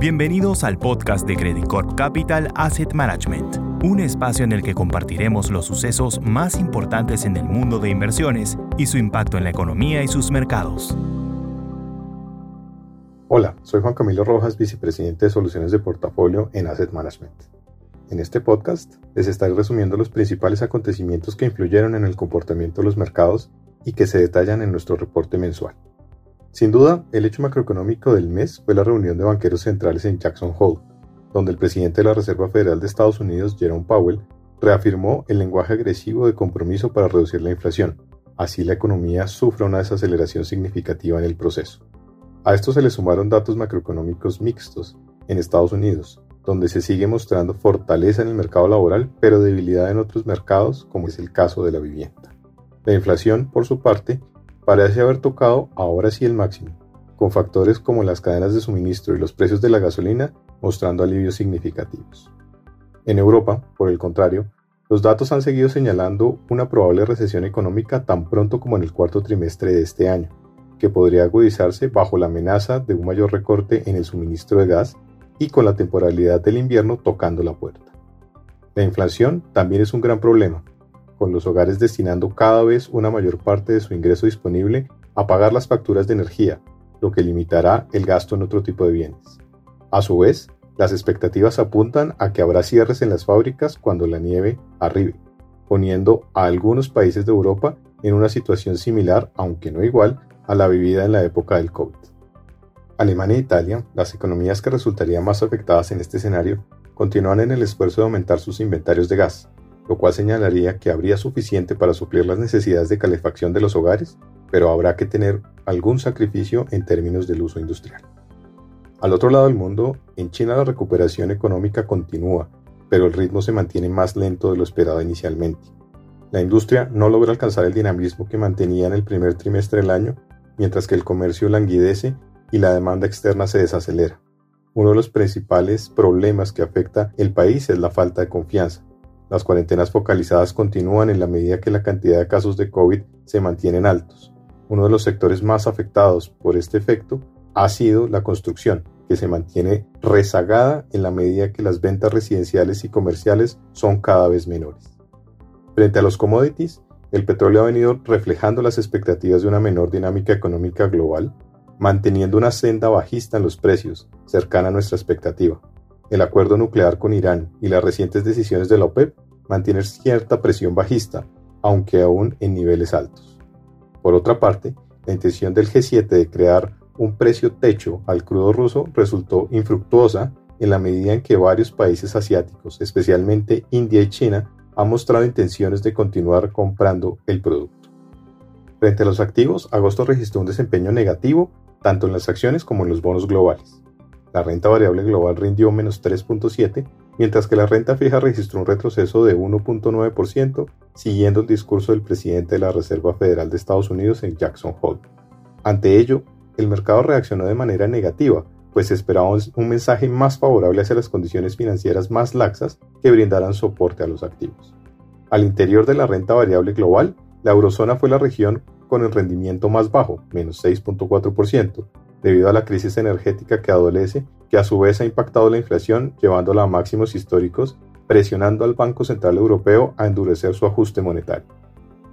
Bienvenidos al podcast de Credit Corp Capital Asset Management, un espacio en el que compartiremos los sucesos más importantes en el mundo de inversiones y su impacto en la economía y sus mercados. Hola, soy Juan Camilo Rojas, vicepresidente de Soluciones de Portafolio en Asset Management. En este podcast les estaré resumiendo los principales acontecimientos que influyeron en el comportamiento de los mercados y que se detallan en nuestro reporte mensual. Sin duda, el hecho macroeconómico del mes fue la reunión de banqueros centrales en Jackson Hole, donde el presidente de la Reserva Federal de Estados Unidos, Jerome Powell, reafirmó el lenguaje agresivo de compromiso para reducir la inflación. Así la economía sufre una desaceleración significativa en el proceso. A esto se le sumaron datos macroeconómicos mixtos en Estados Unidos, donde se sigue mostrando fortaleza en el mercado laboral, pero debilidad en otros mercados, como es el caso de la vivienda. La inflación, por su parte, parece haber tocado ahora sí el máximo, con factores como las cadenas de suministro y los precios de la gasolina mostrando alivios significativos. En Europa, por el contrario, los datos han seguido señalando una probable recesión económica tan pronto como en el cuarto trimestre de este año, que podría agudizarse bajo la amenaza de un mayor recorte en el suministro de gas y con la temporalidad del invierno tocando la puerta. La inflación también es un gran problema, con los hogares destinando cada vez una mayor parte de su ingreso disponible a pagar las facturas de energía, lo que limitará el gasto en otro tipo de bienes. A su vez, las expectativas apuntan a que habrá cierres en las fábricas cuando la nieve arribe, poniendo a algunos países de Europa en una situación similar, aunque no igual, a la vivida en la época del COVID. Alemania e Italia, las economías que resultarían más afectadas en este escenario, continúan en el esfuerzo de aumentar sus inventarios de gas, lo cual señalaría que habría suficiente para suplir las necesidades de calefacción de los hogares, pero habrá que tener algún sacrificio en términos del uso industrial. Al otro lado del mundo, en China la recuperación económica continúa, pero el ritmo se mantiene más lento de lo esperado inicialmente. La industria no logra alcanzar el dinamismo que mantenía en el primer trimestre del año, mientras que el comercio languidece y la demanda externa se desacelera. Uno de los principales problemas que afecta el país es la falta de confianza, las cuarentenas focalizadas continúan en la medida que la cantidad de casos de COVID se mantienen altos. Uno de los sectores más afectados por este efecto ha sido la construcción, que se mantiene rezagada en la medida que las ventas residenciales y comerciales son cada vez menores. Frente a los commodities, el petróleo ha venido reflejando las expectativas de una menor dinámica económica global, manteniendo una senda bajista en los precios, cercana a nuestra expectativa el acuerdo nuclear con Irán y las recientes decisiones de la OPEP mantienen cierta presión bajista, aunque aún en niveles altos. Por otra parte, la intención del G7 de crear un precio techo al crudo ruso resultó infructuosa en la medida en que varios países asiáticos, especialmente India y China, han mostrado intenciones de continuar comprando el producto. Frente a los activos, agosto registró un desempeño negativo tanto en las acciones como en los bonos globales. La renta variable global rindió menos 3.7, mientras que la renta fija registró un retroceso de 1.9%, siguiendo el discurso del presidente de la Reserva Federal de Estados Unidos en Jackson Hole. Ante ello, el mercado reaccionó de manera negativa, pues esperaba un mensaje más favorable hacia las condiciones financieras más laxas que brindaran soporte a los activos. Al interior de la renta variable global, la eurozona fue la región con el rendimiento más bajo, menos 6.4%, debido a la crisis energética que adolece, que a su vez ha impactado la inflación llevándola a máximos históricos, presionando al Banco Central Europeo a endurecer su ajuste monetario.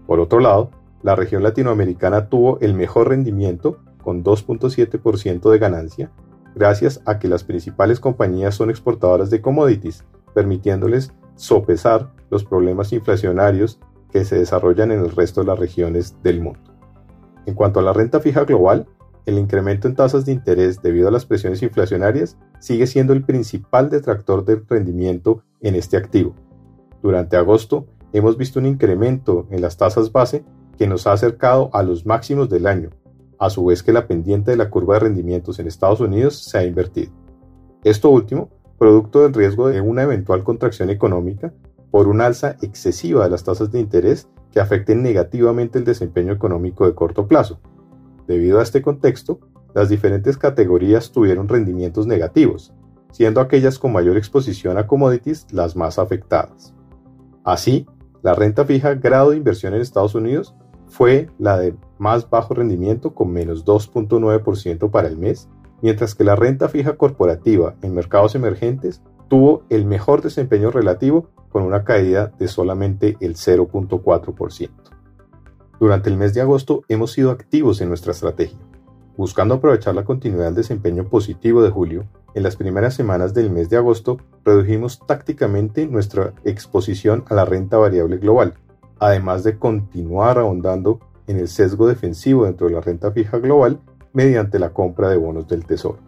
Por otro lado, la región latinoamericana tuvo el mejor rendimiento, con 2.7% de ganancia, gracias a que las principales compañías son exportadoras de commodities, permitiéndoles sopesar los problemas inflacionarios que se desarrollan en el resto de las regiones del mundo. En cuanto a la renta fija global, el incremento en tasas de interés debido a las presiones inflacionarias sigue siendo el principal detractor del rendimiento en este activo. Durante agosto hemos visto un incremento en las tasas base que nos ha acercado a los máximos del año, a su vez que la pendiente de la curva de rendimientos en Estados Unidos se ha invertido. Esto último, producto del riesgo de una eventual contracción económica por una alza excesiva de las tasas de interés que afecten negativamente el desempeño económico de corto plazo, Debido a este contexto, las diferentes categorías tuvieron rendimientos negativos, siendo aquellas con mayor exposición a commodities las más afectadas. Así, la renta fija grado de inversión en Estados Unidos fue la de más bajo rendimiento con menos 2.9% para el mes, mientras que la renta fija corporativa en mercados emergentes tuvo el mejor desempeño relativo con una caída de solamente el 0.4%. Durante el mes de agosto hemos sido activos en nuestra estrategia, buscando aprovechar la continuidad del desempeño positivo de julio. En las primeras semanas del mes de agosto redujimos tácticamente nuestra exposición a la renta variable global, además de continuar ahondando en el sesgo defensivo dentro de la renta fija global mediante la compra de bonos del Tesoro.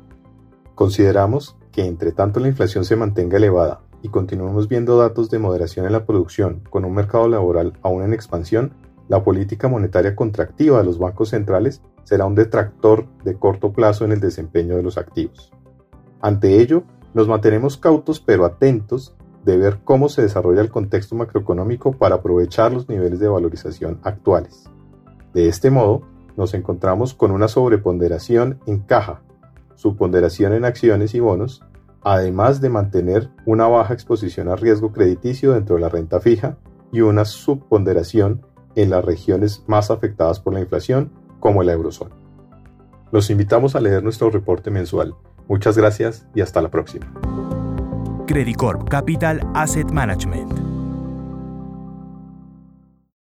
Consideramos que entre tanto la inflación se mantenga elevada y continuemos viendo datos de moderación en la producción con un mercado laboral aún en expansión, la política monetaria contractiva de los bancos centrales será un detractor de corto plazo en el desempeño de los activos. Ante ello, nos mantenemos cautos pero atentos de ver cómo se desarrolla el contexto macroeconómico para aprovechar los niveles de valorización actuales. De este modo, nos encontramos con una sobreponderación en caja, subponderación en acciones y bonos, además de mantener una baja exposición a riesgo crediticio dentro de la renta fija y una subponderación en las regiones más afectadas por la inflación, como la eurozona. Los invitamos a leer nuestro reporte mensual. Muchas gracias y hasta la próxima. Capital Asset Management